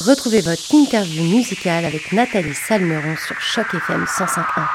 Retrouvez votre interview musicale avec Nathalie Salmeron sur Choc FM 105.1.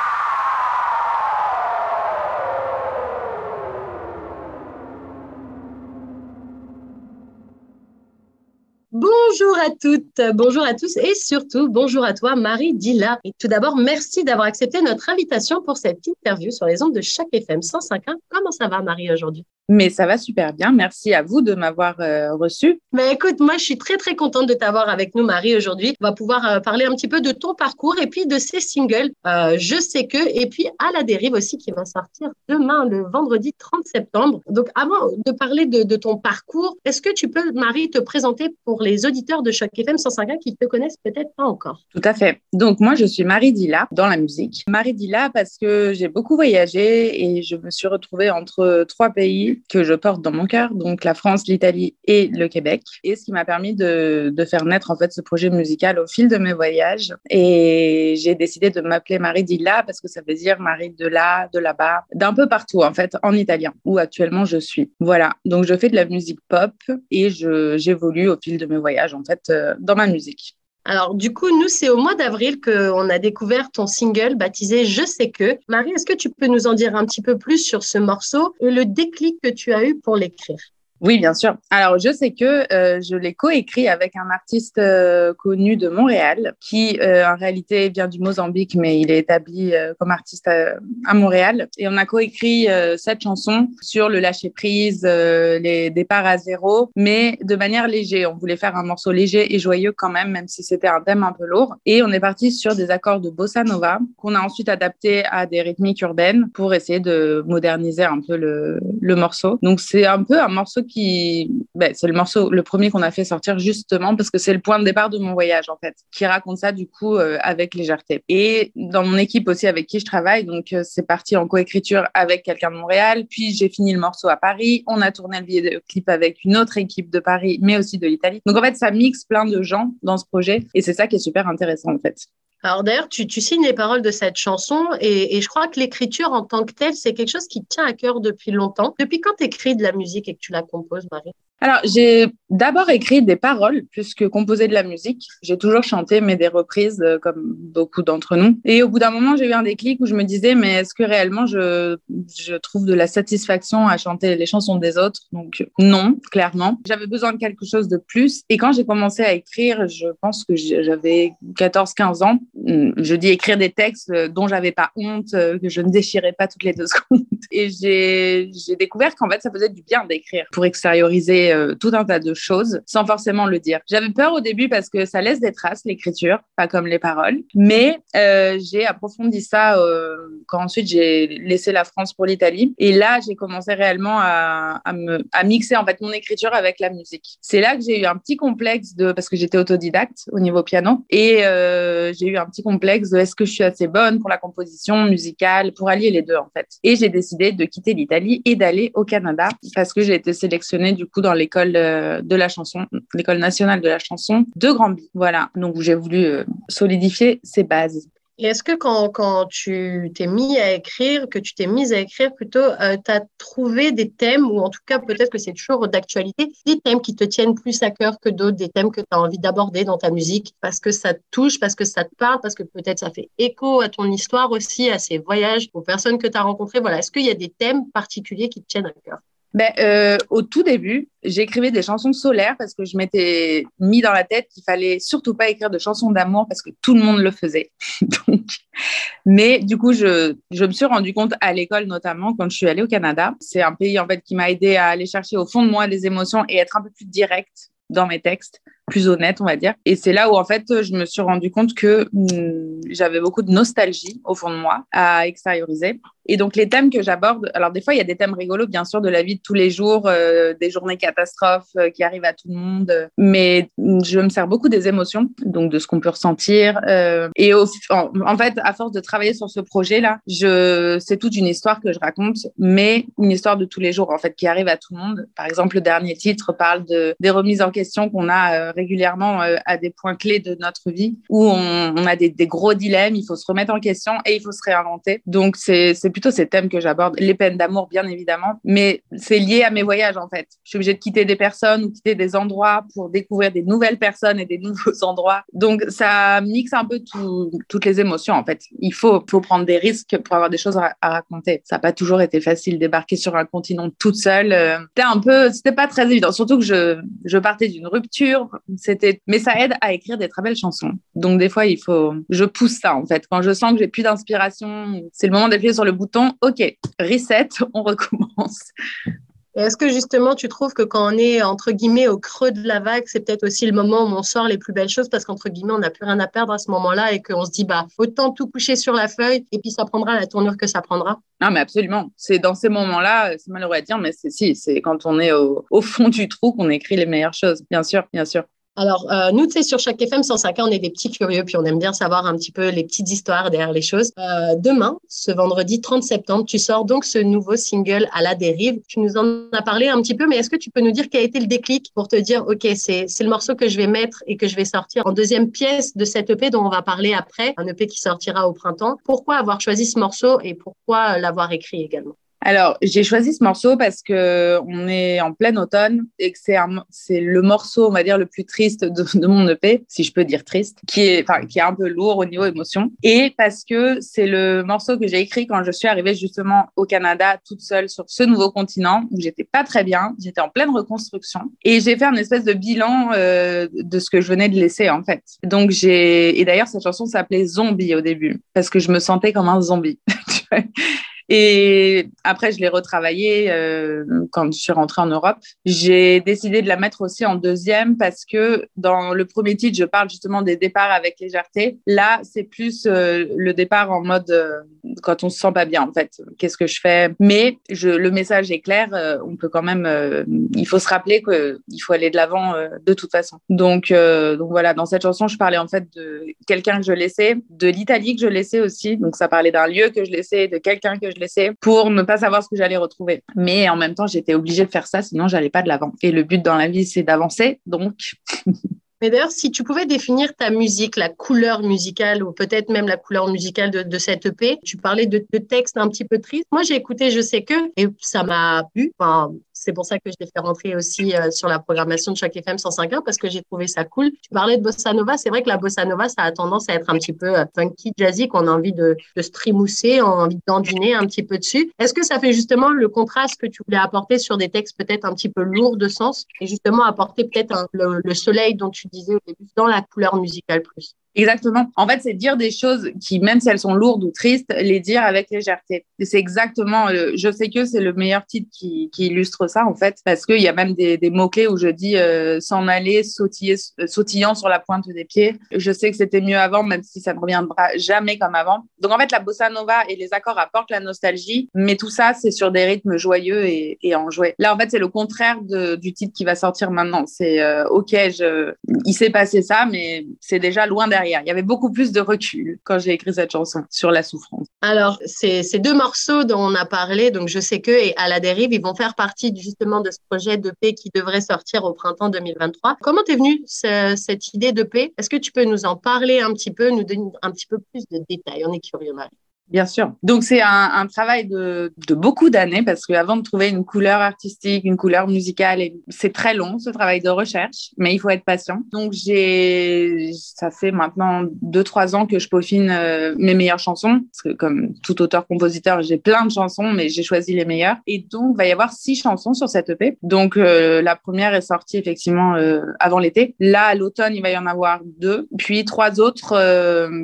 Bonjour à toutes, bonjour à tous et surtout bonjour à toi Marie Dilla. Et tout d'abord, merci d'avoir accepté notre invitation pour cette interview sur les ondes de chaque FM 105.1. Comment ça va Marie aujourd'hui? Mais ça va super bien. Merci à vous de m'avoir euh, reçu. Mais écoute, moi, je suis très, très contente de t'avoir avec nous, Marie, aujourd'hui. On va pouvoir euh, parler un petit peu de ton parcours et puis de ces singles, euh, Je sais que, et puis à la dérive aussi, qui va sortir demain, le vendredi 30 septembre. Donc, avant de parler de, de ton parcours, est-ce que tu peux, Marie, te présenter pour les auditeurs de Choc FM 105.1 qui te connaissent peut-être pas encore? Tout à fait. Donc, moi, je suis Marie Dilla dans la musique. Marie Dilla parce que j'ai beaucoup voyagé et je me suis retrouvée entre trois pays que je porte dans mon cœur, donc la France, l'Italie et le Québec. Et ce qui m'a permis de, faire naître en fait ce projet musical au fil de mes voyages. Et j'ai décidé de m'appeler Marie Dilla parce que ça veut dire Marie de là, de là-bas, d'un peu partout en fait, en italien, où actuellement je suis. Voilà, donc je fais de la musique pop et j'évolue au fil de mes voyages en fait euh, dans ma musique. Alors, du coup, nous, c'est au mois d'avril qu'on a découvert ton single baptisé Je sais que. Marie, est-ce que tu peux nous en dire un petit peu plus sur ce morceau et le déclic que tu as eu pour l'écrire? Oui, bien sûr. Alors, je sais que euh, je l'ai coécrit avec un artiste euh, connu de Montréal qui, euh, en réalité, vient du Mozambique, mais il est établi comme artiste à, Montréal. Et on a coécrit cette chanson sur le lâcher-prise, les départs à zéro, mais de manière légère. On voulait faire un morceau léger et joyeux quand même, même si c'était un thème un peu lourd. Et on est parti sur des accords de bossa nova qu'on a ensuite adaptés à des rythmiques urbaines pour essayer de moderniser un peu le, le morceau. Donc, c'est un peu un morceau qui, ben, c'est le morceau, le premier qu'on a fait sortir justement parce que c'est le point de départ de mon voyage en fait, qui raconte ça du coup euh, avec légèreté. Et dans mon équipe aussi avec qui je travaille, donc euh, c'est parti en coécriture avec quelqu'un de Montréal, puis j'ai fini le morceau à Paris. On a tourné le clip avec une autre équipe de Paris, mais aussi de l'Italie. Donc en fait, ça mixe plein de gens dans ce projet et c'est ça qui est super intéressant en fait. Alors d'ailleurs, tu, signes les paroles de cette chanson et, je crois que l'écriture en tant que telle, c'est quelque chose qui tient à cœur depuis longtemps. Depuis quand tu écris de la musique et que tu la composes, Marie? Alors, j'ai d'abord écrit des paroles plus que composé de la musique. J'ai toujours chanté, mais des reprises, euh, comme beaucoup d'entre nous. Et au bout d'un moment, j'ai eu un déclic où je me disais, mais est-ce que réellement je, je trouve de la satisfaction à chanter les chansons des autres? Donc, non, clairement. J'avais besoin de quelque chose de plus. Et quand j'ai commencé à écrire, je pense que j'avais 14-15 ans. Je dis écrire des textes euh, dont j'avais pas honte, euh, que je ne déchirais pas toutes les deux secondes. Et j'ai découvert qu'en fait, ça faisait du bien d'écrire pour extérioriser euh, tout un tas de choses sans forcément le dire. J'avais peur au début parce que ça laisse des traces, l'écriture, pas comme les paroles. Mais euh, j'ai approfondi ça euh, quand ensuite j'ai laissé la France pour l'Italie. Et là, j'ai commencé réellement à, me, à mixer en fait mon écriture avec la musique. C'est là que j'ai eu un petit complexe de parce que j'étais autodidacte au niveau piano et j'ai eu un petit complexe de est-ce que je suis assez bonne pour la composition musicale pour allier les deux en fait. Et j'ai décidé de quitter l'Italie et d'aller au Canada parce que j'ai été sélectionnée du coup dans l'école euh, de la chanson, l'école nationale de la chanson de Granby. Voilà, donc j'ai voulu euh, solidifier ces bases. Est-ce que quand, quand tu t'es mis à écrire, que tu t'es mise à écrire plutôt, euh, tu as trouvé des thèmes, ou en tout cas peut-être que c'est toujours d'actualité, des thèmes qui te tiennent plus à cœur que d'autres, des thèmes que tu as envie d'aborder dans ta musique, parce que ça te touche, parce que ça te parle, parce que peut-être ça fait écho à ton histoire aussi, à ces voyages, aux personnes que tu as rencontrées? Voilà, est-ce qu'il y a des thèmes particuliers qui te tiennent à cœur? Ben, euh, Au tout début, j'écrivais des chansons solaires parce que je m'étais mis dans la tête qu'il fallait surtout pas écrire de chansons d'amour parce que tout le monde le faisait. Donc, mais du coup, je, je me suis rendu compte à l'école notamment quand je suis allée au Canada. C'est un pays en fait qui m'a aidé à aller chercher au fond de moi des émotions et être un peu plus direct dans mes textes, plus honnête, on va dire. Et c'est là où, en fait, je me suis rendu compte que hmm, j'avais beaucoup de nostalgie au fond de moi à extérioriser. Et donc, les thèmes que j'aborde, alors des fois, il y a des thèmes rigolos, bien sûr, de la vie de tous les jours, euh, des journées catastrophes euh, qui arrivent à tout le monde, mais je me sers beaucoup des émotions, donc de ce qu'on peut ressentir. Euh, et en, fait, à force de travailler sur ce projet-là, je, c'est toute une histoire que je raconte, mais une histoire de tous les jours, en fait, qui arrive à tout le monde. Par exemple, le dernier titre parle de, des remises en question qu'on a régulièrement à des points clés de notre vie, où on, a des, des, gros dilemmes, il faut se remettre en question et il faut se réinventer. Donc, c'est plutôt ces thèmes que j'aborde. Les peines d'amour, bien évidemment, mais c'est lié à mes voyages en fait. Je suis obligée de quitter des personnes ou quitter des endroits pour découvrir des nouvelles personnes et des nouveaux endroits. Donc ça mixe un peu toutes les émotions en fait. Il faut, faut prendre des risques pour avoir des choses à, raconter. Ça n'a pas toujours été facile débarquer sur un continent toute seule. Euh, c'était un peu, c'était pas très évident. Surtout que je, je partais d'une rupture. C'était, mais ça aide à écrire des très belles chansons. Donc des fois il faut, je pousse ça en fait. Quand je sens que j'ai plus d'inspiration, c'est le moment d'appuyer sur le bouton. Ok, reset, on recommence. Est-ce que justement, tu trouves que quand on est entre guillemets au creux de la vague, c'est peut-être aussi le moment où on sort les plus belles choses parce qu'entre guillemets, on n'a plus rien à perdre à ce moment-là et qu'on se dit, bah, autant tout coucher sur la feuille et puis ça prendra la tournure que ça prendra? Non, mais absolument. C'est dans ces moments-là, c'est malheureux à dire, mais c'est si, c'est quand on est au, au fond du trou qu'on écrit les meilleures choses. Bien sûr, bien sûr. Alors, euh, nous, tu sais, sur chaque FM 105 on est des petits curieux, puis on aime bien savoir un petit peu les petites histoires derrière les choses. Euh, demain, ce vendredi 30 septembre, tu sors donc ce nouveau single à la dérive. Tu nous en as parlé un petit peu, mais est-ce que tu peux nous dire quel a été le déclic pour te dire, OK, c'est le morceau que je vais mettre et que je vais sortir en deuxième pièce de cette EP dont on va parler après, un EP qui sortira au printemps. Pourquoi avoir choisi ce morceau et pourquoi l'avoir écrit également? Alors, j'ai choisi ce morceau parce que on est en plein automne et que c'est c'est le morceau, on va dire, le plus triste de, mon EP, si je peux dire triste, qui est, enfin, qui est un peu lourd au niveau émotion. Et parce que c'est le morceau que j'ai écrit quand je suis arrivée justement au Canada toute seule sur ce nouveau continent où j'étais pas très bien, j'étais en pleine reconstruction et j'ai fait un espèce de bilan euh, de ce que je venais de laisser en fait. Donc j'ai, et d'ailleurs cette chanson s'appelait Zombie au début parce que je me sentais comme un zombie. Et après, je l'ai retravaillé euh, quand je suis rentrée en Europe. J'ai décidé de la mettre aussi en deuxième parce que dans le premier titre, je parle justement des départs avec légèreté. Là, c'est plus euh, le départ en mode euh, quand on se sent pas bien, en fait. Qu'est-ce que je fais? Mais je, le message est clair. Euh, on peut quand même, il faut se rappeler qu'il faut aller de l'avant de toute façon. Donc, donc voilà, dans cette chanson, je parlais en fait de quelqu'un que je laissais, de l'Italie que je laissais aussi. Donc ça parlait d'un lieu que je laissais, de quelqu'un que je laissais pour ne pas savoir ce que j'allais retrouver. Mais en même temps, j'étais obligée de faire ça, sinon j'allais pas de l'avant. Et le but dans la vie, c'est d'avancer. Donc. Mais d'ailleurs, si tu pouvais définir ta musique, la couleur musicale ou peut-être même la couleur musicale de, cette EP, tu parlais de, de textes un petit peu tristes. Moi, j'ai écouté Je sais que et ça m'a plu. Enfin, c'est pour ça que je l'ai fait rentrer aussi euh, sur la programmation de chaque FM 105.1 parce que j'ai trouvé ça cool. Tu parlais de bossa nova. C'est vrai que la bossa nova, ça a tendance à être un petit peu euh, funky, jazzy, qu'on a envie de, de se on a envie d'andiner un petit peu dessus. Est-ce que ça fait justement le contraste que tu voulais apporter sur des textes peut-être un petit peu lourds de sens et justement apporter peut-être le soleil dont tu disais au début dans la couleur musicale plus? Exactement. En fait, c'est dire des choses qui, même si elles sont lourdes ou tristes, les dire avec légèreté. Et c'est exactement, je sais que c'est le meilleur titre qui, illustre ça, en fait, parce qu'il y a même des, mots-clés où je dis euh, s'en aller, euh, sautillant sur la pointe des pieds. Je sais que c'était mieux avant, même si ça ne reviendra jamais comme avant. Donc, en fait, la bossa nova et les accords apportent la nostalgie, mais tout ça, c'est sur des rythmes joyeux et, et enjoués. Là, en fait, c'est le contraire du titre qui va sortir maintenant. C'est, OK, je, il s'est passé ça, mais c'est déjà loin derrière il y avait beaucoup plus de recul quand j'ai écrit cette chanson sur la souffrance. Alors, ces, deux morceaux dont on a parlé, donc Je sais que À la dérive, ils vont faire partie justement de ce projet de paix qui devrait sortir au printemps 2023. Comment t'es venue cette idée de paix? Est-ce que tu peux nous en parler un petit peu, nous donner un petit peu plus de détails? On est curieux, Marie. Bien sûr. Donc c'est un, un, travail de, de beaucoup d'années parce qu'avant de trouver une couleur artistique, une couleur musicale, c'est très long ce travail de recherche, mais il faut être patient. Donc j'ai, ça fait maintenant deux trois ans que je peaufine euh, mes meilleures chansons parce que comme tout auteur-compositeur, j'ai plein de chansons, mais j'ai choisi les meilleures. Et donc il va y avoir six chansons sur cette EP. Donc euh, la première est sortie effectivement euh, avant l'été. Là à l'automne il va y en avoir deux, puis trois autres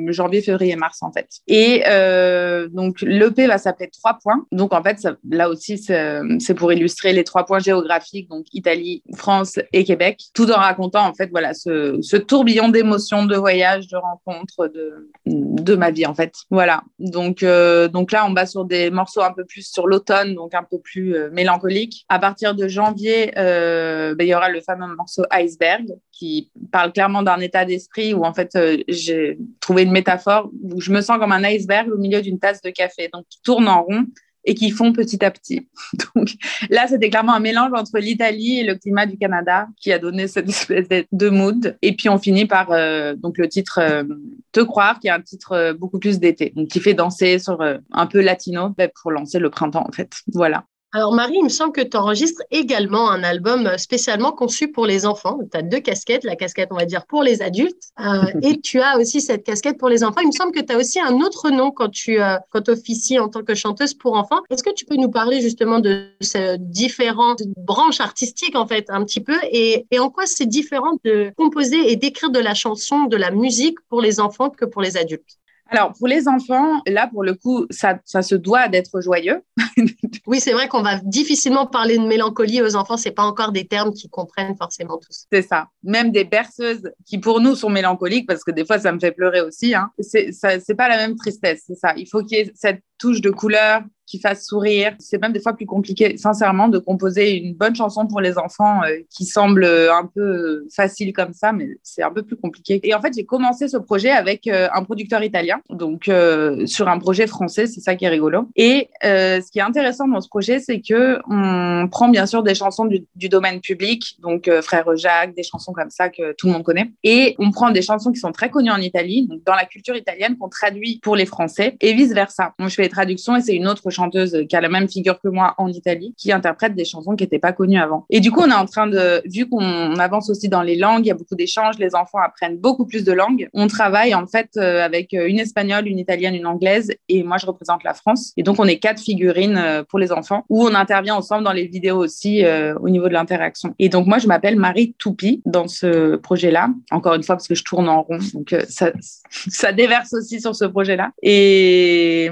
janvier, février, mars en fait. Et euh, donc l'EP va s'appeler Trois points. Donc en fait, là aussi, c'est pour illustrer les trois points géographiques, donc Italie, France et Québec, tout en racontant en fait voilà ce, tourbillon d'émotions, de voyages, de rencontres, de, de ma vie en fait. Voilà. Donc euh, donc là, on va sur des morceaux un peu plus sur l'automne, donc un peu plus euh, mélancolique. À partir de janvier, ben, il y aura le fameux morceau Iceberg qui parle clairement d'un état d'esprit où en fait j'ai trouvé une métaphore où je me sens comme un iceberg au milieu d'une tasse de café. Donc, qui tourne en rond et qui font petit à petit. Donc là, c'était clairement un mélange entre l'Italie et le climat du Canada qui a donné cette espèce de mood. Et puis on finit par euh, donc le titre euh, Te croire, qui est un titre euh, beaucoup plus d'été, donc qui fait danser sur un peu latino ben, pour lancer le printemps en fait. Voilà. Alors Marie, il me semble que tu enregistres également un album spécialement conçu pour les enfants. Tu as deux casquettes, la casquette on va dire pour les adultes euh, et tu as aussi cette casquette pour les enfants. Il me semble que tu as aussi un autre nom quand tu euh, quand officies en tant que chanteuse pour enfants. Est-ce que tu peux nous parler justement de ces différentes branches artistiques en fait un petit peu et, et en quoi c'est différent de composer et d'écrire de la chanson, de la musique pour les enfants que pour les adultes? Alors, pour les enfants, là, pour le coup, ça, ça se doit d'être joyeux. oui, c'est vrai qu'on va difficilement parler de mélancolie aux enfants. C'est pas encore des termes qu'ils comprennent forcément tous. C'est ça. Même des berceuses qui, pour nous, sont mélancoliques, parce que des fois, ça me fait pleurer aussi. Hein. C'est pas la même tristesse, c'est ça. Il faut qu'il y ait cette touche de couleur, qui fasse sourire. C'est même des fois plus compliqué, sincèrement, de composer une bonne chanson pour les enfants euh, qui semble un peu facile comme ça, mais c'est un peu plus compliqué. Et en fait, j'ai commencé ce projet avec euh, un producteur italien, donc euh, sur un projet français, c'est ça qui est rigolo. Et ce qui est intéressant dans ce projet, c'est que on prend bien sûr des chansons du, domaine public, donc Frère Jacques, des chansons comme ça que tout le monde connaît, et on prend des chansons qui sont très connues en Italie, donc dans la culture italienne, qu'on traduit pour les Français, et vice versa. Moi, je fais traductions et c'est une autre chanteuse qui a la même figure que moi en Italie, qui interprète des chansons qui n'étaient pas connues avant. Et du coup, on est en train de, vu qu'on avance aussi dans les langues, il y a beaucoup d'échanges, les enfants apprennent beaucoup plus de langues. On travaille en fait euh, avec une espagnole, une italienne, une anglaise, et moi je représente la France. Et donc on est quatre figurines euh, pour les enfants, où on intervient ensemble dans les vidéos aussi euh, au niveau de l'interaction. Et donc moi je m'appelle Marie Toupi dans ce projet-là. Encore une fois parce que je tourne en rond, donc ça, ça déverse aussi sur ce projet-là. Et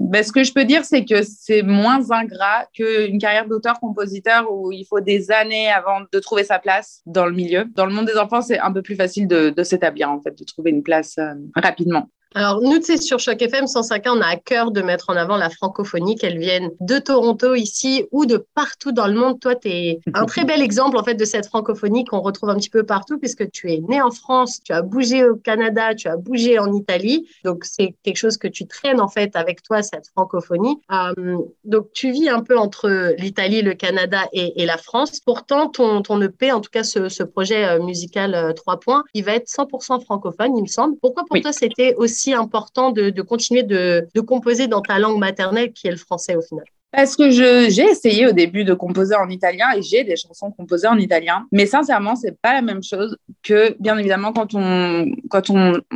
ben, ce que je peux dire, c'est que c'est moins ingrat qu'une carrière d'auteur-compositeur où il faut des années avant de trouver sa place dans le milieu. Dans le monde des enfants, c'est un peu plus facile de, s'établir, en fait, de trouver une place euh, rapidement. Alors, nous, tu sais, sur Choc FM 105 on a à cœur de mettre en avant la francophonie, qu'elle vienne de Toronto ici ou de partout dans le monde. Toi, tu es un très bel exemple, en fait, de cette francophonie qu'on retrouve un petit peu partout puisque tu es né en France, tu as bougé au Canada, tu as bougé en Italie. Donc, c'est quelque chose que tu traînes, en fait, avec toi, cette francophonie. Euh, donc, tu vis un peu entre l'Italie, le Canada et, la France. Pourtant, ton, ton EP, en tout cas, ce, projet euh, musical 3 euh, points, il va être 100% francophone, il me semble. Pourquoi pour toi, c'était aussi important de, continuer de, de composer dans ta langue maternelle qui est le français au final parce que j'ai essayé au début de composer en italien et j'ai des chansons composées en italien, mais sincèrement, c'est pas la même chose que, bien évidemment, quand on,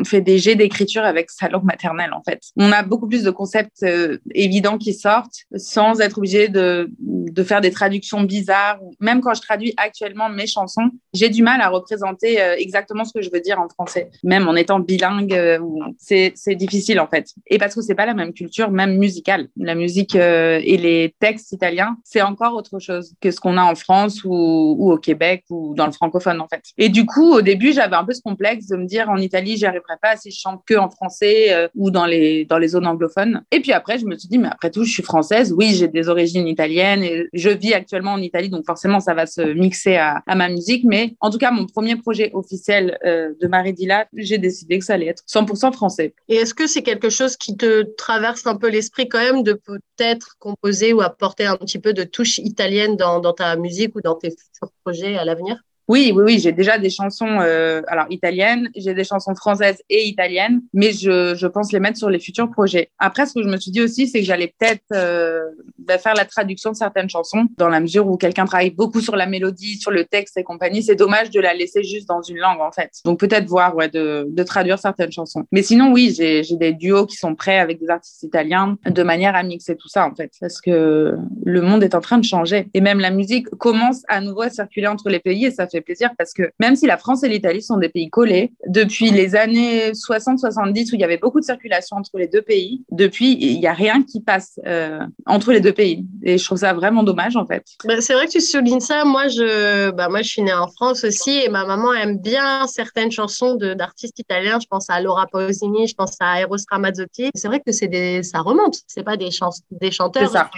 fait des jets d'écriture avec sa langue maternelle, en fait. On a beaucoup plus de concepts euh, évidents qui sortent sans être obligé de, de faire des traductions bizarres. Même quand je traduis actuellement mes chansons, j'ai du mal à représenter euh, exactement ce que je veux dire en français. Même en étant bilingue, euh, c'est difficile, en fait. Et parce que c'est pas la même culture, même musicale. La musique et les textes italiens, c'est encore autre chose que ce qu'on a en France ou, au Québec ou dans le francophone en fait. Et du coup, au début, j'avais un peu ce complexe de me dire en Italie, j'y arriverai pas si je chante que en français euh, ou dans les dans les zones anglophones. Et puis après, je me suis dit mais après tout, je suis française. Oui, j'ai des origines italiennes et je vis actuellement en Italie, donc forcément ça va se mixer à, ma musique. Mais en tout cas, mon premier projet officiel euh, de Marie Dilla, j'ai décidé que ça allait être 100% français. Et est-ce que c'est quelque chose qui te traverse un peu l'esprit quand même de peut-être composer ou apporter un petit peu de touche italienne dans, dans ta musique ou dans tes futurs projets à l'avenir? Oui, oui, oui, j'ai déjà des chansons euh, alors italiennes, j'ai des chansons françaises et italiennes, mais je, je, pense les mettre sur les futurs projets. Après, ce que je me suis dit aussi, c'est que j'allais peut-être euh, bah, faire la traduction de certaines chansons, dans la mesure où quelqu'un travaille beaucoup sur la mélodie, sur le texte et compagnie. C'est dommage de la laisser juste dans une langue, en fait. Donc peut-être voir ouais, de, de traduire certaines chansons. Mais sinon, oui, j'ai des duos qui sont prêts avec des artistes italiens, de manière à mixer tout ça, en fait, parce que le monde est en train de changer. Et même la musique commence à nouveau à circuler entre les pays et ça plaisir parce que même si la France et l'Italie sont des pays collés, depuis les années 60-70 où il y avait beaucoup de circulation entre les deux pays, depuis, il n'y a rien qui passe euh, entre les deux pays. Et je trouve ça vraiment dommage, en fait. Bah, c'est vrai que tu soulignes ça. Moi je, bah, moi, je suis née en France aussi et ma maman aime bien certaines chansons d'artistes italiens. Je pense à Laura Pausini, je pense à Eros Ramazzotti. C'est vrai que c'est des, ça remonte. C'est pas des, des chanteurs. Ça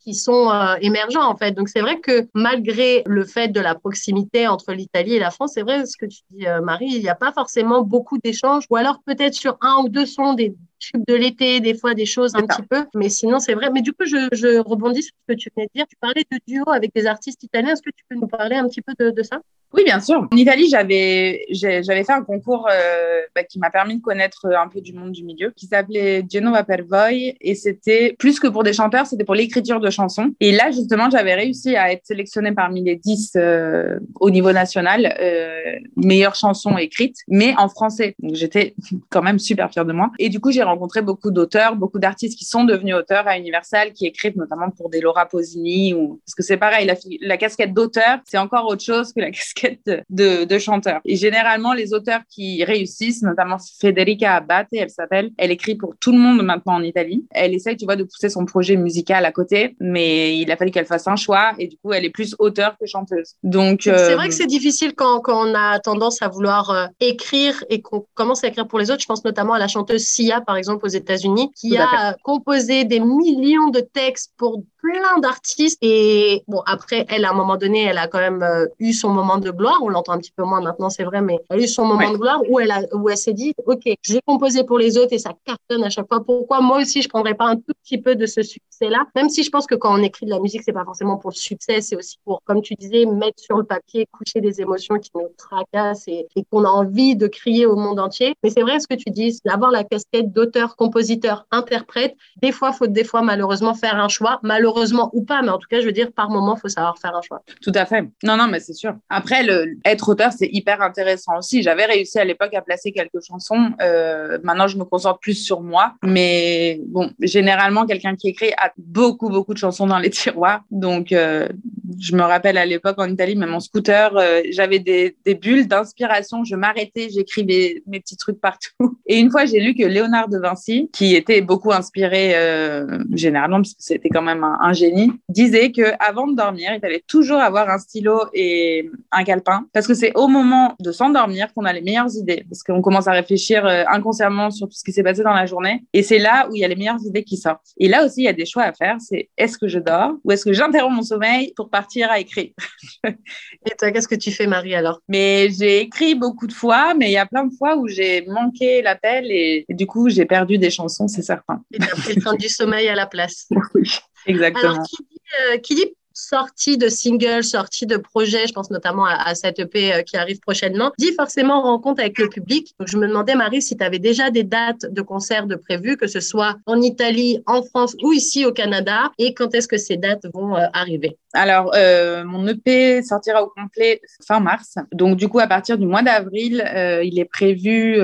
qui, sont euh, émergents en fait. Donc c'est vrai que malgré le fait de la proximité entre l'Italie et la France, c'est vrai ce que tu dis euh, Marie, il n'y a pas forcément beaucoup d'échanges ou alors peut-être sur un ou deux sons des tubes de l'été, des fois des choses un petit peu. Mais sinon, c'est vrai. Mais du coup, je, je, rebondis sur ce que tu venais de dire. Tu parlais de duo avec des artistes italiens. Est-ce que tu peux nous parler un petit peu de, de ça? Oui, bien sûr. En Italie, j'avais j'avais fait un concours euh, bah, qui m'a permis de connaître un peu du monde du milieu, qui s'appelait Genova per Voi, et c'était plus que pour des chanteurs, c'était pour l'écriture de chansons. Et là, justement, j'avais réussi à être sélectionnée parmi les 10 euh, au niveau national euh, meilleures chansons écrites, mais en français. Donc j'étais quand même super fière de moi. Et du coup, j'ai rencontré beaucoup d'auteurs, beaucoup d'artistes qui sont devenus auteurs à Universal, qui écrivent notamment pour des Laura Pausini, ou parce que c'est pareil, la, la casquette d'auteur, c'est encore autre chose que la casquette de, de chanteurs. Et généralement, les auteurs qui réussissent, notamment Federica Abate, elle s'appelle, elle écrit pour tout le monde maintenant en Italie. Elle essaye, tu vois, de pousser son projet musical à côté, mais il a fallu qu'elle fasse un choix et du coup, elle est plus auteur que chanteuse. Donc, c'est vrai que c'est difficile quand, quand, on a tendance à vouloir euh, écrire et qu'on commence à écrire pour les autres. Je pense notamment à la chanteuse Sia, par exemple, aux États-Unis, qui a composé des millions de textes pour plein d'artistes. Et bon, après, elle, à un moment donné, elle a quand même euh, eu son moment de gloire. On l'entend un petit peu moins maintenant, c'est vrai, mais elle a eu son moment de gloire où elle, a, où elle s'est dit, OK, j'ai composé pour les autres et ça cartonne à chaque fois. Pourquoi moi aussi, je prendrais pas un tout petit peu de ce succès-là? Même si je pense que quand on écrit de la musique, c'est pas forcément pour le succès, c'est aussi pour, comme tu disais, mettre sur le papier, coucher des émotions qui nous tracassent et, et qu'on a envie de crier au monde entier. Mais c'est vrai ce que tu dis, d'avoir la casquette d'auteur, compositeur, interprète. Des fois, faut des fois malheureusement faire un choix. Malheureusement ou pas, mais en tout cas, je veux dire, par moment, faut savoir faire un choix. Tout à fait. Non, non, mais c'est sûr. Après, être auteur, c'est hyper intéressant aussi. J'avais réussi à l'époque à placer quelques chansons. Euh, maintenant, je me concentre plus sur moi. Mais bon, généralement, quelqu'un qui écrit a beaucoup, beaucoup de chansons dans les tiroirs. Donc, euh, je me rappelle à l'époque en Italie, même en scooter, euh, j'avais des, bulles d'inspiration. Je m'arrêtais, j'écrivais mes petits trucs partout. Et une fois, j'ai lu que Léonard de Vinci, qui était beaucoup inspiré généralement, parce que c'était quand même un, un génie, disait que avant de dormir, il fallait toujours avoir un stylo et un calepin parce que c'est au moment de s'endormir qu'on a les meilleures idées parce qu'on commence à réfléchir euh, inconsciemment sur tout ce qui s'est passé dans la journée et c'est là où il y a les meilleures idées qui sortent. Et là aussi, il y a des choix à faire. C'est est-ce que je dors ou est-ce que j'interromps mon sommeil pour partir à écrire Et toi, qu'est-ce que tu fais, Marie, alors? Mais j'ai écrit beaucoup de fois, mais il y a plein de fois où j'ai manqué l'appel et, du coup, j'ai perdu des chansons, c'est certain. Et tu as pris le temps du sommeil à la place. oui, exactement. Alors, qui dit, euh, qui dit sortie de singles, sortie de projets, je pense notamment à, cette EP euh, qui arrive prochainement, dit forcément rencontre avec le public. Donc, je me demandais, Marie, si tu avais déjà des dates de concerts de prévues, que ce soit en Italie, en France ou ici au Canada, et quand est-ce que ces dates vont euh, arriver? Alors, euh, mon EP sortira au complet fin mars. Donc, du coup, à partir du mois d'avril, il est prévu,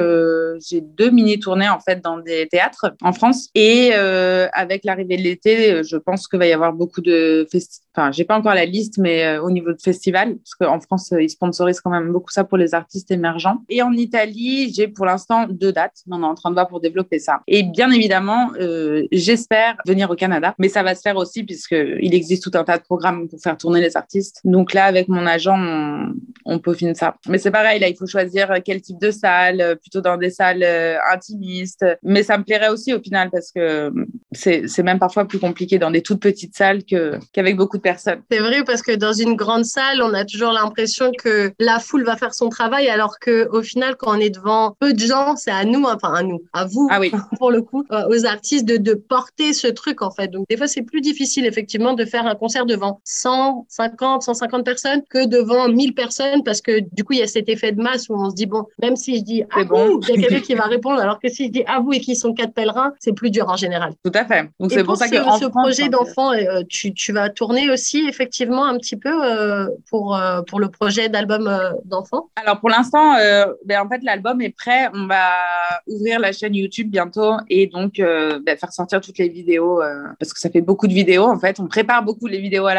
j'ai deux mini-tournées en fait dans des théâtres en France. Et avec l'arrivée de l'été, je pense qu'il va y avoir beaucoup de festivals enfin, j'ai pas encore la liste, mais euh, au niveau de festival, parce qu'en France, euh, ils sponsorisent quand même beaucoup ça pour les artistes émergents. Et en Italie, j'ai pour l'instant deux dates. On est en train de voir pour développer ça. Et bien évidemment, euh, j'espère venir au Canada, mais ça va se faire aussi puisqu'il existe tout un tas de programmes pour faire tourner les artistes. Donc là, avec mon agent, on, on peaufine ça. Mais c'est pareil, là, il faut choisir quel type de salle, plutôt dans des salles intimistes. Mais ça me plairait aussi au final parce que c'est même parfois plus compliqué dans des toutes petites salles qu'avec beaucoup de c'est vrai parce que dans une grande salle, on a toujours l'impression que la foule va faire son travail, alors que au final, quand on est devant peu de gens, c'est à nous, enfin à nous, à vous, ah oui. pour le coup, euh, aux artistes de, de porter ce truc en fait. Donc des fois, c'est plus difficile effectivement de faire un concert devant 100, 50, 150 personnes que devant 1000 personnes parce que du coup, il y a cet effet de masse où on se dit bon, même si je dis ah bon, il y a quelqu'un qui va répondre, alors que si je dis à vous et qu'ils sont quatre pèlerins, c'est plus dur en général. Tout à fait. Donc c'est pour, ça que ce projet d'enfant, euh, tu, tu vas tourner aussi effectivement un petit peu euh, pour, euh, pour le projet d'album d'enfant? Alors pour l'instant, ben, en fait l'album est prêt. On va ouvrir la chaîne YouTube bientôt et donc ben, faire sortir toutes les vidéos parce que ça fait beaucoup de vidéos en fait. On prépare beaucoup les vidéos à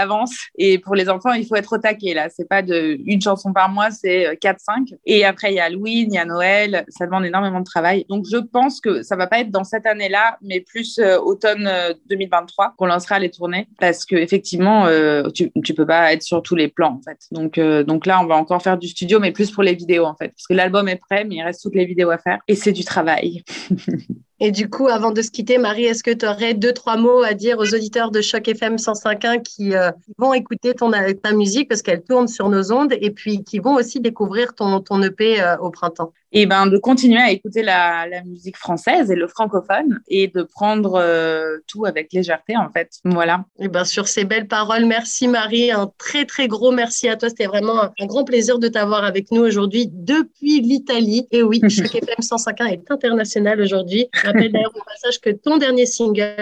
et pour les enfants il faut être au taquet là. C'est pas une chanson par mois, c'est 4-5 et après il y a Halloween, il y a Noël. Ça demande énormément de travail. Donc je pense que ça va pas être dans cette année-là, mais plus automne 2023 qu'on lancera les tournées parce que effectivement tu, tu peux pas être sur tous les plans en fait. Donc, euh, donc là, on va encore faire du studio, mais plus pour les vidéos en fait, parce que l'album est prêt, mais il reste toutes les vidéos à faire et c'est du travail. Et du coup, avant de se quitter, Marie, est-ce que tu aurais deux, trois mots à dire aux auditeurs de Choc FM 105.1 qui euh, vont écouter ton, ta musique parce qu'elle tourne sur nos ondes et puis qui vont aussi découvrir ton, ton EP euh, au printemps? Et ben de continuer à écouter la, la, musique française et le francophone et de prendre euh, tout avec légèreté en fait. Voilà. Et ben sur ces belles paroles, merci Marie, un très très gros merci à toi. C'était vraiment un, grand plaisir de t'avoir avec nous aujourd'hui depuis l'Italie. Et oui, Choc FM 105.1 est international aujourd'hui. Je rappelle d'ailleurs au passage que ton dernier single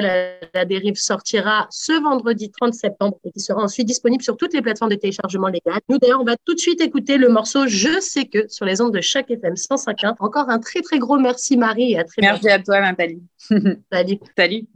La Dérive sortira ce vendredi 30 septembre et qui sera ensuite disponible sur toutes les plateformes de téléchargement légal. Nous d'ailleurs, on va tout de suite écouter le morceau Je sais que sur les ondes de Choc FM 105 encore un très, très gros merci, Marie. Et à très merci à toi, Nathalie. Salut. Salut.